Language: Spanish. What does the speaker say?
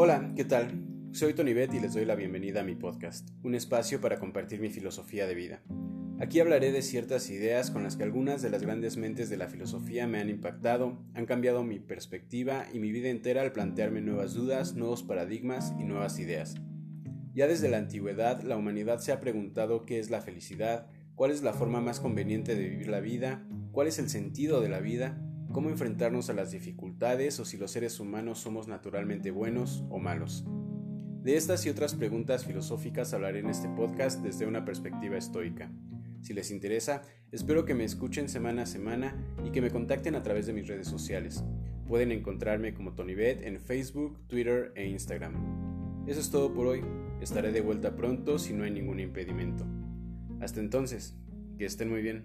Hola, ¿qué tal? Soy Tony Bet y les doy la bienvenida a mi podcast, un espacio para compartir mi filosofía de vida. Aquí hablaré de ciertas ideas con las que algunas de las grandes mentes de la filosofía me han impactado, han cambiado mi perspectiva y mi vida entera al plantearme nuevas dudas, nuevos paradigmas y nuevas ideas. Ya desde la antigüedad la humanidad se ha preguntado qué es la felicidad, cuál es la forma más conveniente de vivir la vida, cuál es el sentido de la vida, cómo enfrentarnos a las dificultades o si los seres humanos somos naturalmente buenos o malos. De estas y otras preguntas filosóficas hablaré en este podcast desde una perspectiva estoica. Si les interesa, espero que me escuchen semana a semana y que me contacten a través de mis redes sociales. Pueden encontrarme como TonyBet en Facebook, Twitter e Instagram. Eso es todo por hoy. Estaré de vuelta pronto si no hay ningún impedimento. Hasta entonces, que estén muy bien.